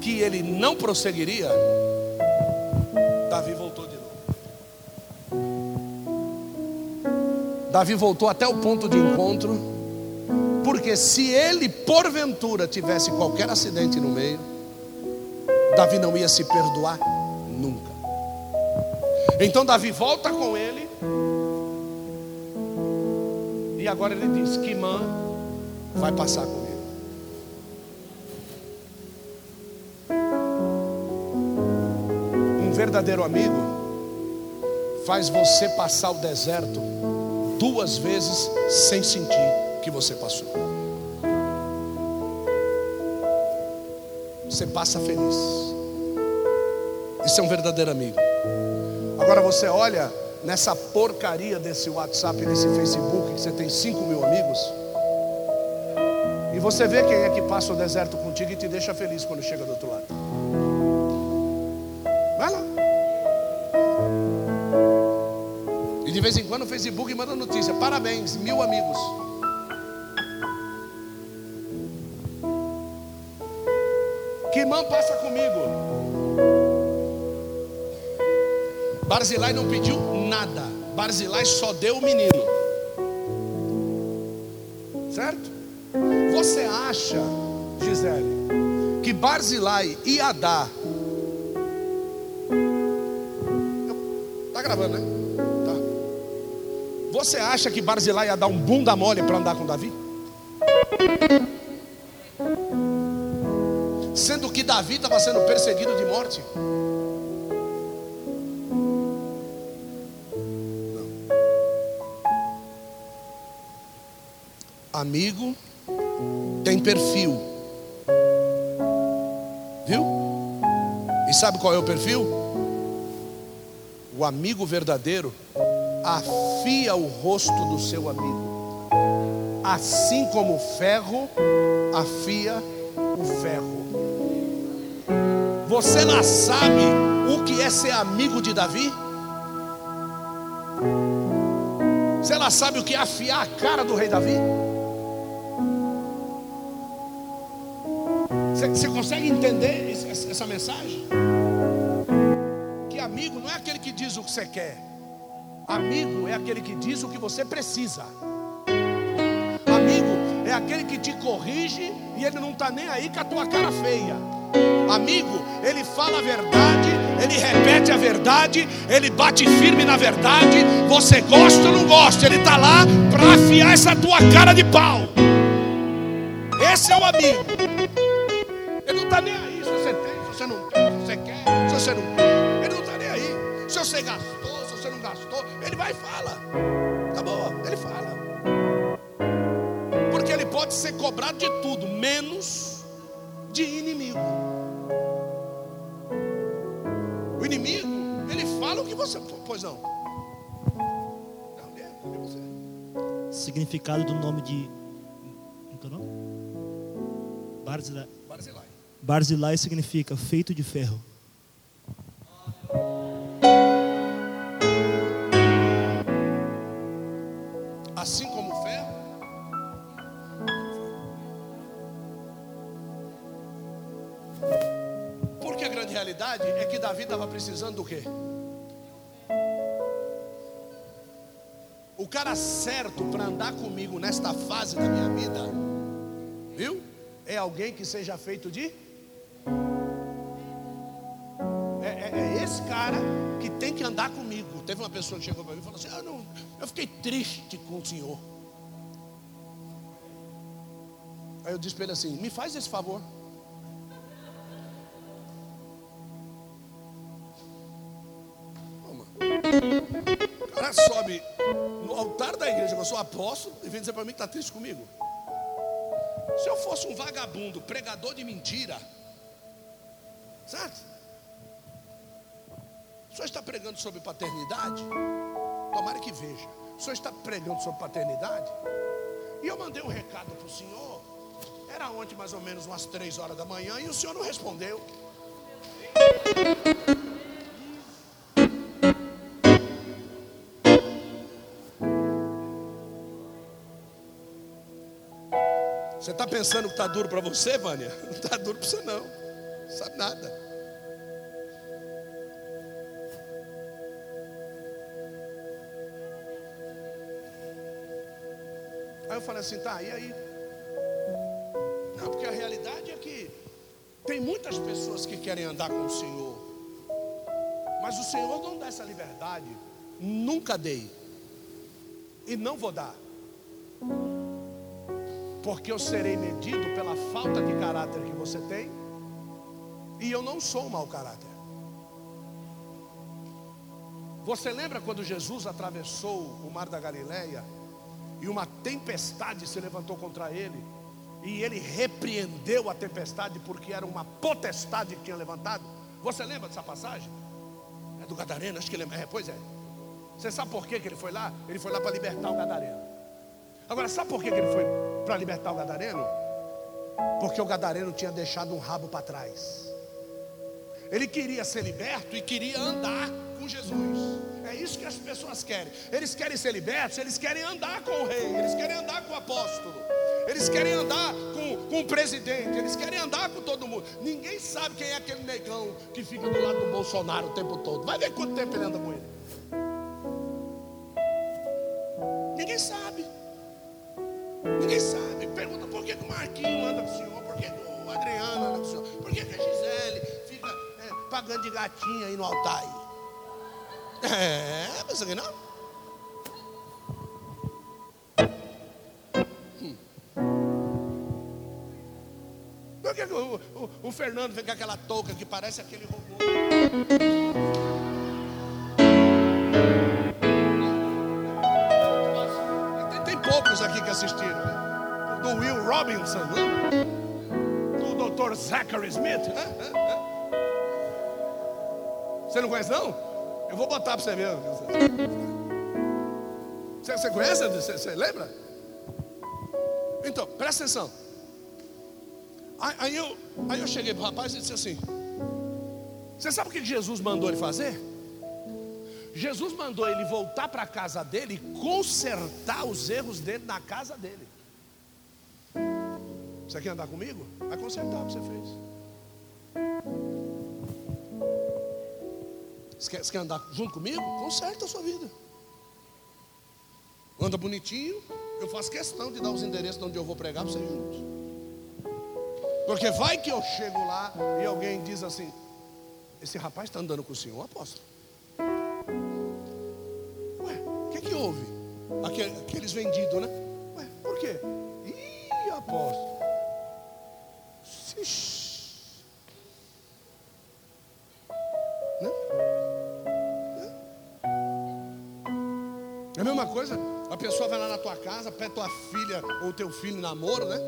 que ele não prosseguiria, Davi voltou de novo. Davi voltou até o ponto de encontro. Porque se ele, porventura, tivesse qualquer acidente no meio, Davi não ia se perdoar nunca. Então Davi volta com ele. E agora ele diz: Quimã vai passar comigo. Um verdadeiro amigo faz você passar o deserto duas vezes sem sentir que você passou. Você passa feliz. Isso é um verdadeiro amigo. Agora você olha nessa porcaria desse WhatsApp, desse Facebook, que você tem 5 mil amigos, e você vê quem é que passa o deserto contigo e te deixa feliz quando chega do outro lado. Vai lá. E de vez em quando o Facebook manda notícia: parabéns, mil amigos. Que irmã passa comigo. Barzilai não pediu nada. Barzilai só deu o menino. Certo? Você acha, Gisele, que Barzilai ia dar? Tá gravando, né? Tá. Você acha que Barzilai ia dar um bunda mole para andar com Davi? Davi estava sendo perseguido de morte. Amigo tem perfil. Viu? E sabe qual é o perfil? O amigo verdadeiro afia o rosto do seu amigo. Assim como o ferro afia o ferro. Você lá sabe o que é ser amigo de Davi? Você lá sabe o que é afiar a cara do rei Davi? Você consegue entender essa mensagem? Que amigo não é aquele que diz o que você quer, amigo é aquele que diz o que você precisa. Amigo é aquele que te corrige e ele não está nem aí com a tua cara feia. Amigo, ele fala a verdade, ele repete a verdade, ele bate firme na verdade. Você gosta ou não gosta, ele está lá para afiar essa tua cara de pau. Esse é o amigo. Ele não está nem aí se você tem, se você não tem, se você quer, se você não quer. Ele não está nem aí. Se você gastou, se você não gastou, ele vai e fala. Acabou, ele fala. Porque ele pode ser cobrado de tudo, menos de inimigo. O inimigo, ele fala o que você. Pois não. Não, é você. Significado do nome de. Não é? Barzilai. Barzilai. Barzilai significa feito de ferro. Realidade é que Davi estava precisando do quê? O cara certo para andar comigo nesta fase da minha vida, viu? É alguém que seja feito de. É, é, é esse cara que tem que andar comigo. Teve uma pessoa que chegou para mim e falou assim: ah, não, Eu fiquei triste com o senhor. Aí eu disse para ele assim: Me faz esse favor. O cara sobe no altar da igreja, eu sou apóstolo, e vem dizer para mim que está triste comigo. Se eu fosse um vagabundo, pregador de mentira, certo? O senhor está pregando sobre paternidade? Tomara que veja. O senhor está pregando sobre paternidade? E eu mandei um recado para o senhor. Era ontem mais ou menos umas três horas da manhã e o senhor não respondeu. Você está pensando que está duro para você, Vânia? Não está duro para você não. Não sabe nada. Aí eu falei assim, tá, e aí? realidade é que tem muitas pessoas que querem andar com o Senhor, mas o Senhor não dá essa liberdade, nunca dei, e não vou dar, porque eu serei medido pela falta de caráter que você tem, e eu não sou um mau caráter. Você lembra quando Jesus atravessou o mar da Galileia e uma tempestade se levantou contra ele? E ele repreendeu a tempestade porque era uma potestade que tinha levantado. Você lembra dessa passagem? É do Gadareno, acho que lembra. É, pois é. Você sabe por que, que ele foi lá? Ele foi lá para libertar o Gadareno. Agora, sabe por que, ele foi para libertar o Gadareno? Porque o Gadareno tinha deixado um rabo para trás. Ele queria ser liberto e queria andar com Jesus. É isso que as pessoas querem. Eles querem ser libertos, eles querem andar com o rei, eles querem andar com o apóstolo. Eles querem andar com, com o presidente, eles querem andar com todo mundo. Ninguém sabe quem é aquele negão que fica do lado do Bolsonaro o tempo todo. Vai ver quanto tempo ele anda com ele. Ninguém sabe. Pergunta por que, o Marquinho anda com o senhor, por que, o Adriano anda com o senhor, por que, a Gisele fica é, pagando de gatinha aí no altar. Aí? É, pensa que não? Por que, que o, o, o Fernando vem com aquela touca que parece aquele robô? Robinson, né? do Dr. Zachary Smith. Você não conhece não? Eu vou botar para você ver. Você, você conhece? Você, você lembra? Então, presta atenção. Aí, aí eu, aí eu cheguei para o rapaz e disse assim: Você sabe o que Jesus mandou ele fazer? Jesus mandou ele voltar para a casa dele e consertar os erros dele na casa dele. Você quer andar comigo? Vai consertar o que você fez. Você quer, você quer andar junto comigo? Conserta a sua vida. Anda bonitinho. Eu faço questão de dar os endereços de onde eu vou pregar para vocês juntos. Porque vai que eu chego lá e alguém diz assim: Esse rapaz está andando com o senhor, apóstolo. Ué, o que, que houve? Aquele- Aqueles vendidos, né? Ué, por quê? Ih, apóstolo. Ixi. Né? É a mesma coisa, a pessoa vai lá na tua casa, pede tua filha ou teu filho namoro, né?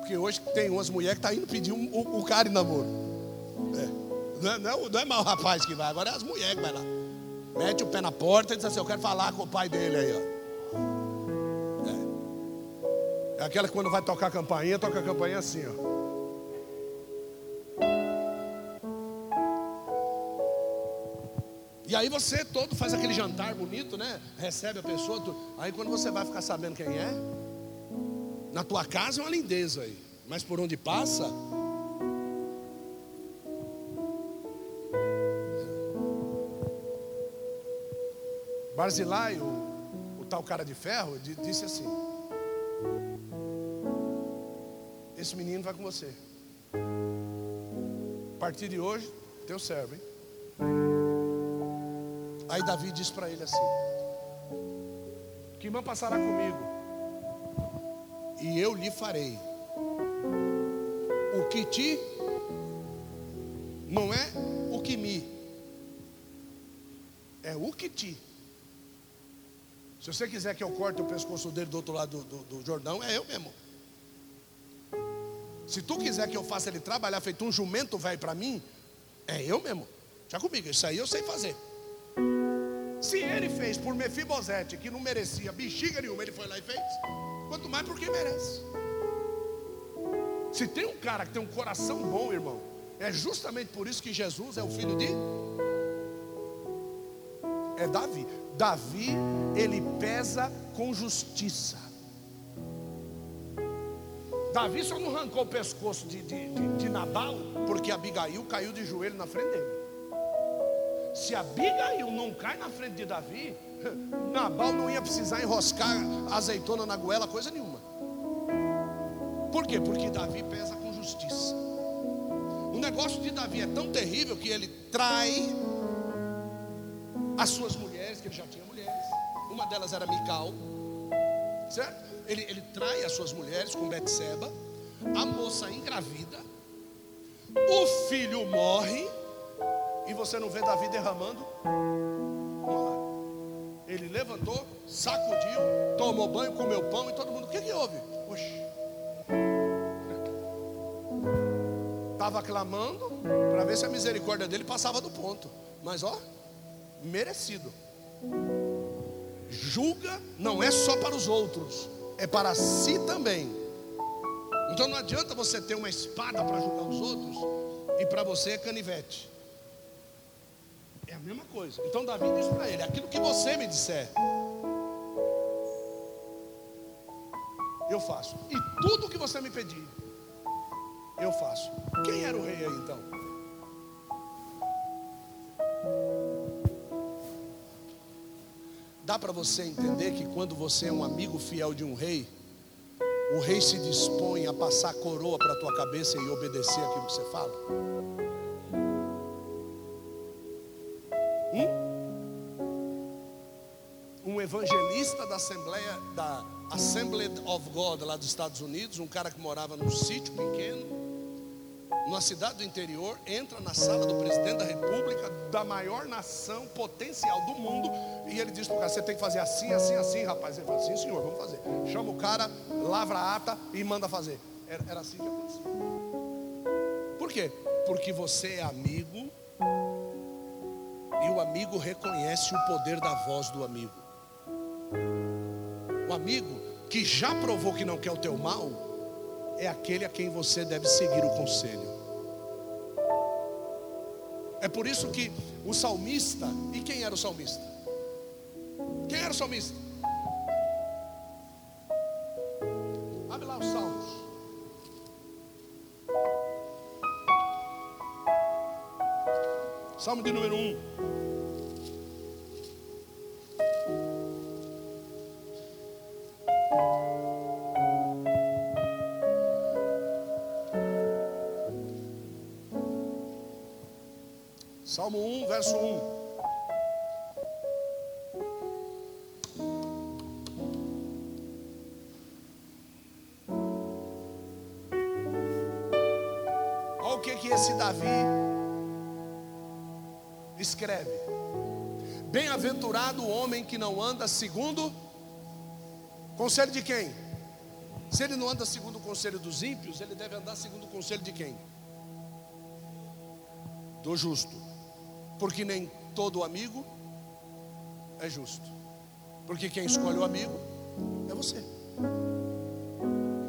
Porque hoje tem umas mulheres que estão indo pedir um- o, o cara em namoro. É. Não, é, não, é, não é mal rapaz que vai, agora é as mulheres que vai lá. Mete o pé na porta e diz assim, eu quero falar com o pai dele aí, ó. É aquela que quando vai tocar a campainha, toca a campainha assim, ó. E aí você todo faz aquele jantar bonito, né? Recebe a pessoa. tu- Aí quando você vai ficar sabendo quem é, na tua casa é uma lindeza aí. Mas por onde passa. Barzilai, o, o tal cara de ferro, di- disse assim: Esse menino vai com você. A partir de hoje, teu servo, hein? Aí Davi disse para ele assim: Que irmã passará comigo, e eu lhe farei o que te, não é o que me, é o que te. Se você quiser que eu corte o pescoço dele do outro lado do, do, do Jordão, é eu mesmo. Se tu quiser que eu faça ele trabalhar feito um jumento velho para mim, é eu mesmo. Já comigo, isso aí eu sei fazer. Ele fez por Mefibosete, que não merecia bexiga nenhuma, ele foi lá e fez. Quanto mais porque merece. Se tem um cara que tem um coração bom, irmão, é justamente por isso que Jesus é o filho de. É Davi. Davi, ele pesa com justiça. Davi só não arrancou o pescoço de, de, de, de Nabal, porque Abigail caiu de joelho na frente dele. Se Abigail não cai na frente de Davi, Nabal não ia precisar enroscar azeitona na goela, coisa nenhuma. Por quê? Porque Davi pesa com justiça. O negócio de Davi é tão terrível que ele trai as suas mulheres, que ele já tinha mulheres. Uma delas era Mical, certo? Ele, ele trai as suas mulheres com Betseba. A moça engravida. O filho morre. E você não vê Davi derramando Ele levantou, sacudiu, tomou banho, comeu pão e todo mundo. O que, que houve? Oxi. Estava clamando para ver se a misericórdia dele passava do ponto. Mas ó, merecido. Julga não é só para os outros, é para si também. Então não adianta você ter uma espada para julgar os outros e para você é canivete. É a mesma coisa. Então Davi diz para ele: aquilo que você me disser, eu faço. E tudo que você me pedir, eu faço. Quem era o rei aí então? Dá para você entender que quando você é um amigo fiel de um rei, o rei se dispõe a passar a coroa para a tua cabeça e obedecer aquilo que você fala? Hum? Um evangelista da Assembleia, da Assembly of God lá dos Estados Unidos, um cara que morava num sítio pequeno, numa cidade do interior, entra na sala do presidente da república, da maior nação potencial do mundo, e ele diz para o cara: você tem que fazer assim, assim, assim, rapaz. Ele fala: sim, senhor, vamos fazer. Chama o cara, lavra a ata e manda fazer. Era, era assim que acontecia. Por quê? Porque você é amigo, e o amigo reconhece o poder da voz do amigo. O amigo que já provou que não quer o teu mal, é aquele a quem você deve seguir o conselho. É por isso que o salmista, e quem era o salmista? Quem era o salmista? Abre lá os salmos. Salmo de número 1. Salmo 1, verso 1. Olha o que, que esse Davi escreve: Bem-aventurado o homem que não anda segundo conselho de quem? Se ele não anda segundo o conselho dos ímpios, ele deve andar segundo o conselho de quem? Do justo. Porque nem todo amigo é justo. Porque quem escolhe o amigo é você.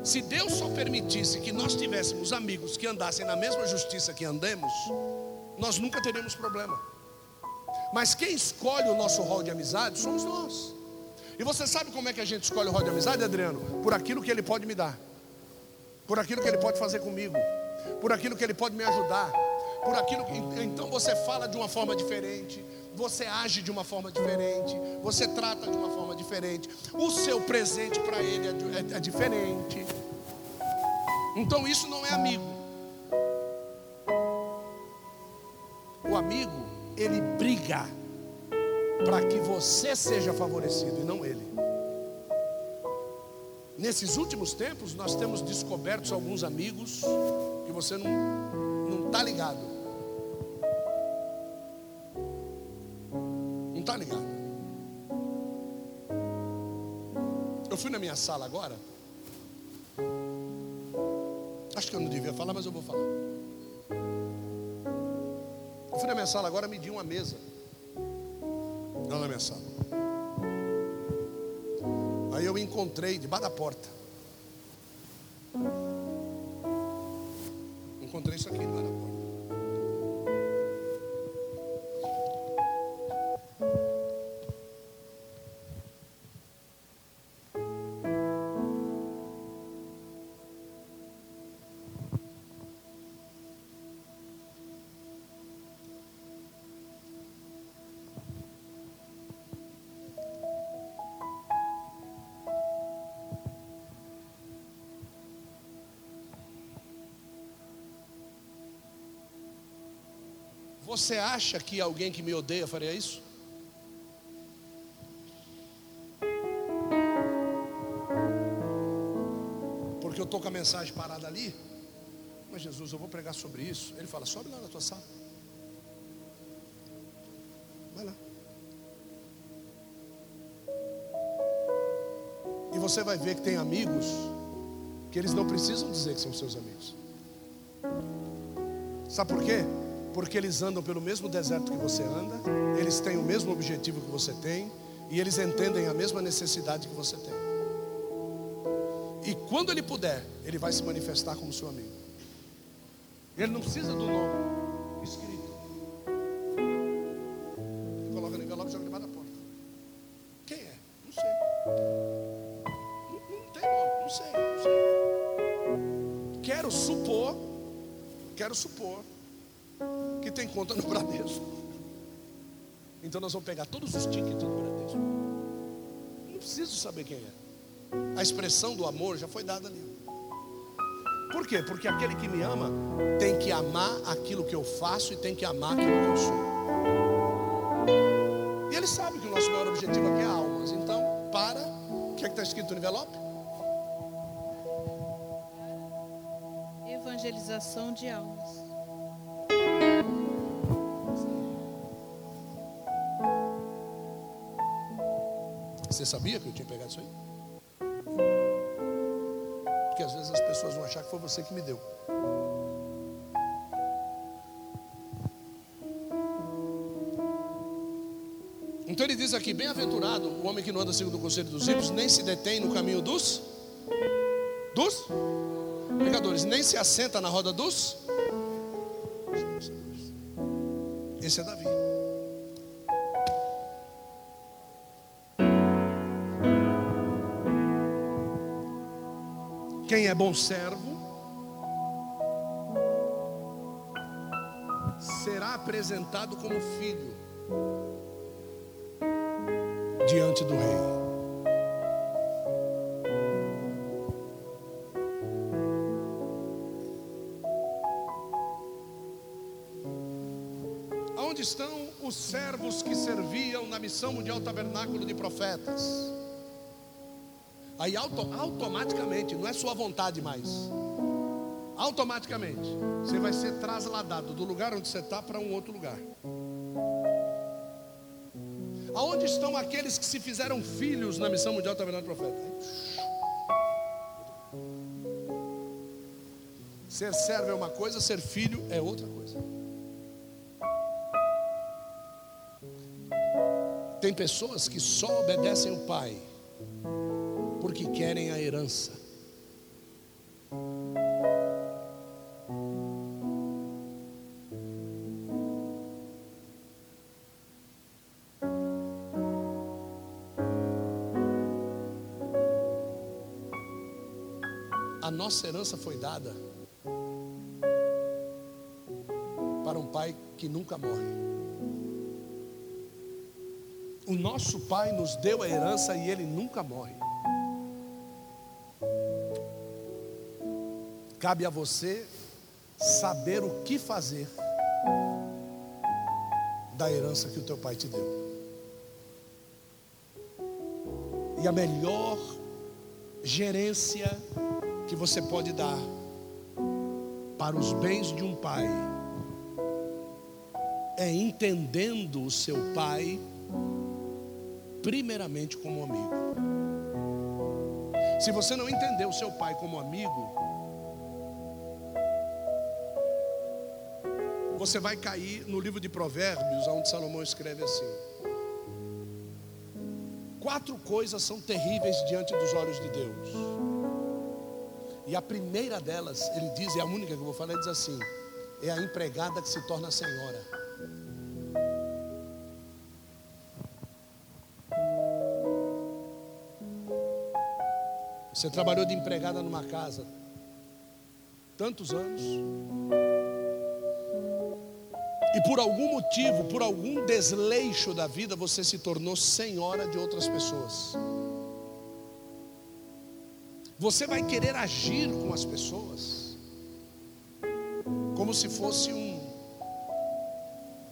Se Deus só permitisse que nós tivéssemos amigos que andassem na mesma justiça que andemos, nós nunca teríamos problema. Mas quem escolhe o nosso rol de amizade somos nós. E você sabe como é que a gente escolhe o rol de amizade, Adriano? Por aquilo que ele pode me dar, por aquilo que ele pode fazer comigo, por aquilo que ele pode me ajudar, por aquilo que. Então você fala de uma forma diferente, você age de uma forma diferente, você trata de uma forma diferente, o seu presente para ele é, é, é diferente. Então isso não é amigo. O amigo, ele briga para que você seja favorecido e não ele. Nesses últimos tempos, nós temos descoberto alguns amigos que você não está ligado. Fui na minha sala agora. Acho que eu não devia falar, mas eu vou falar. Eu fui na minha sala agora, medi uma mesa. Não na minha sala. Aí eu encontrei debaixo da porta. Encontrei isso aqui debaixo da porta. Você acha que alguém que me odeia faria isso? Porque eu estou com a mensagem parada ali. Mas Jesus, eu vou pregar sobre isso. Ele fala: sobe lá na tua sala. Vai lá. E você vai ver que tem amigos que eles não precisam dizer que são seus amigos. Sabe por quê? Porque eles andam pelo mesmo deserto que você anda, eles têm o mesmo objetivo que você tem, e eles entendem a mesma necessidade que você tem. E quando ele puder, ele vai se manifestar como seu amigo. Ele não precisa do nome conta no Bradesco. Então nós vamos pegar todos os tickets do Bradesco. Não preciso saber quem é. A expressão do amor já foi dada ali. Por quê? Porque aquele que me ama tem que amar aquilo que eu faço e tem que amar aquilo que eu sou. E ele sabe que o nosso maior objetivo aqui é almas. Então, para. O que é que está escrito no envelope? Evangelização de almas. Você sabia que eu tinha pegado isso aí? Porque às vezes as pessoas vão achar que foi você que me deu. Então ele diz aqui: bem-aventurado o homem que não anda segundo o conselho dos ímpios, nem se detém no caminho dos dos pecadores, nem se assenta na roda dos. Esse é Davi. É bom servo será apresentado como filho diante do rei. Aonde estão os servos que serviam na missão mundial tabernáculo de profetas? Aí auto, automaticamente, não é sua vontade mais. Automaticamente, você vai ser trasladado do lugar onde você está para um outro lugar. Aonde estão aqueles que se fizeram filhos na missão mundial tabernáculo de profetas? Ser servo é uma coisa, ser filho é outra coisa. Tem pessoas que só obedecem o pai porque querem a herança. A nossa herança foi dada para um pai que nunca morre. O nosso pai nos deu a herança e ele nunca morre. Cabe a você saber o que fazer da herança que o teu pai te deu. E a melhor gerência que você pode dar para os bens de um pai é entendendo o seu pai primeiramente como amigo. Se você não entender o seu pai como amigo, você vai cair no livro de Provérbios, onde Salomão escreve assim: Quatro coisas são terríveis diante dos olhos de Deus. E a primeira delas, ele diz, é a única que eu vou falar, ele diz assim: é a empregada que se torna senhora. Você trabalhou de empregada numa casa tantos anos. E por algum motivo, por algum desleixo da vida, você se tornou senhora de outras pessoas. Você vai querer agir com as pessoas como se fosse um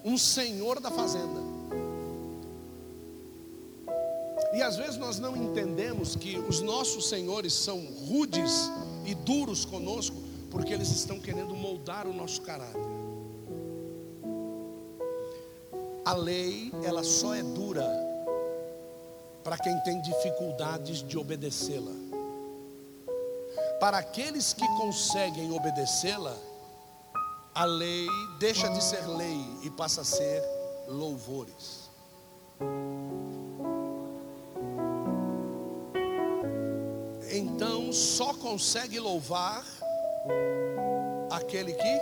um senhor da fazenda. E às vezes nós não entendemos que os nossos senhores são rudes e duros conosco, porque eles estão querendo moldar o nosso caráter. A lei, ela só é dura para quem tem dificuldades de obedecê-la. Para aqueles que conseguem obedecê-la, a lei deixa de ser lei e passa a ser louvores. Então só consegue louvar aquele que.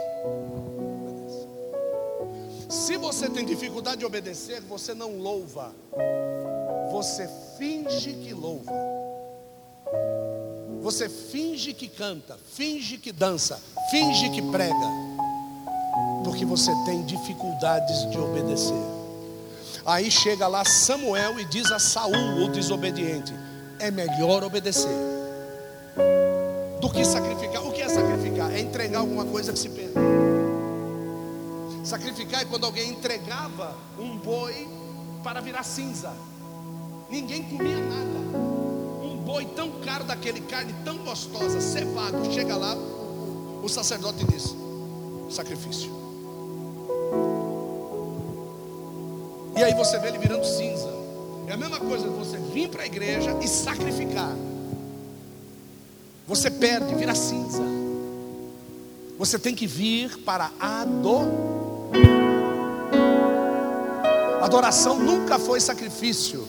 Se você tem dificuldade de obedecer, você não louva, você finge que louva. Você finge que canta, finge que dança, finge que prega, porque você tem dificuldades de obedecer. Aí chega lá Samuel e diz a Saul, o desobediente: é melhor obedecer do que sacrificar. O que é sacrificar? É entregar alguma coisa que se perdeu. Sacrificar é quando alguém entregava um boi para virar cinza. Ninguém comia nada. Um boi tão caro daquele carne tão gostosa, cevado, chega lá, o sacerdote diz: sacrifício. E aí você vê ele virando cinza. É a mesma coisa você vir para a igreja e sacrificar. Você perde, vira cinza. Você tem que vir para adorar. Adoração nunca foi sacrifício.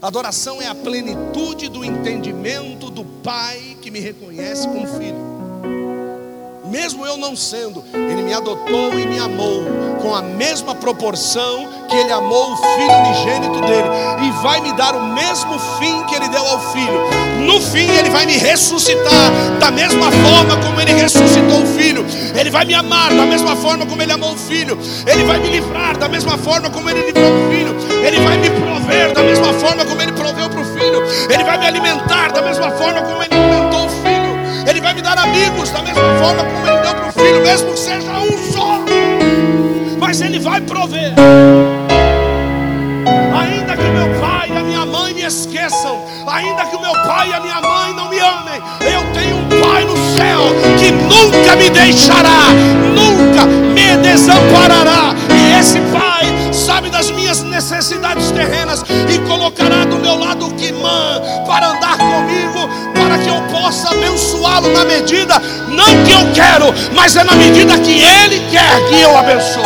Adoração é a plenitude do entendimento do Pai que me reconhece como filho. Mesmo eu não sendo, Ele me adotou e me amou com a mesma proporção que Ele amou o Filho unigênito dele, e vai me dar o mesmo fim que Ele deu ao Filho. No fim, Ele vai me ressuscitar da mesma forma como Ele ressuscitou o Filho. Ele vai me amar da mesma forma como Ele amou o Filho. Ele vai me livrar da mesma forma como Ele livrou o Filho. Ele vai me prover da mesma forma como Ele proveu para o Filho. Ele vai me alimentar da mesma forma como Ele amigos da mesma forma como Ele deu para o Filho, mesmo que seja um só. Mas Ele vai prover. Ainda que meu pai e a minha mãe me esqueçam, ainda que o meu pai e a minha mãe não me amem, eu tenho um Pai no céu que nunca me deixará, nunca me desamparará. E esse Pai sabe das minhas necessidades terrenas e colocará do meu lado o quimã para andar comigo, para que eu possa abençoá-lo na medida, não que eu quero, mas é na medida que Ele quer que eu abençoe.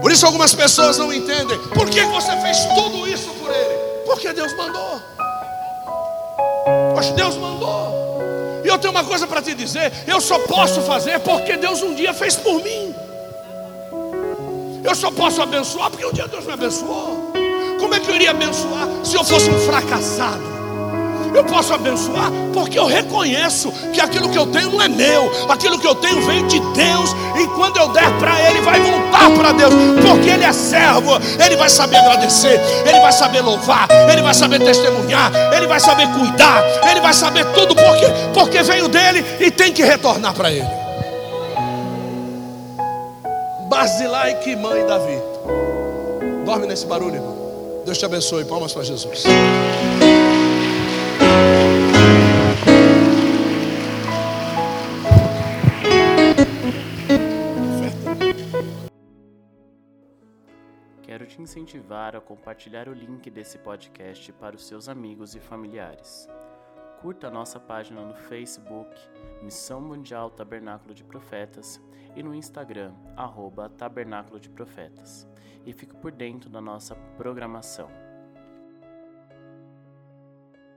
Por isso algumas pessoas não entendem. Por que você fez tudo isso por ele? Porque Deus mandou. Pois Deus mandou. E eu tenho uma coisa para te dizer: eu só posso fazer porque Deus um dia fez por mim. Eu só posso abençoar porque um dia Deus me abençoou. Como é que eu iria abençoar se eu fosse um fracassado? Eu posso abençoar porque eu reconheço que aquilo que eu tenho não é meu, aquilo que eu tenho vem de Deus, e quando eu der para Ele, vai voltar para Deus, porque Ele é servo, Ele vai saber agradecer, Ele vai saber louvar, Ele vai saber testemunhar, Ele vai saber cuidar, Ele vai saber tudo, porque, porque veio dele e tem que retornar para Ele. Barzilai, que mãe Davi. Dorme nesse barulho, irmão. Deus te abençoe. Palmas para Jesus. Quero te incentivar a compartilhar o link desse podcast para os seus amigos e familiares. Curta a nossa página no Facebook, Missão Mundial Tabernáculo de Profetas, e no Instagram, arroba Tabernáculo de Profetas. E fique por dentro da nossa programação.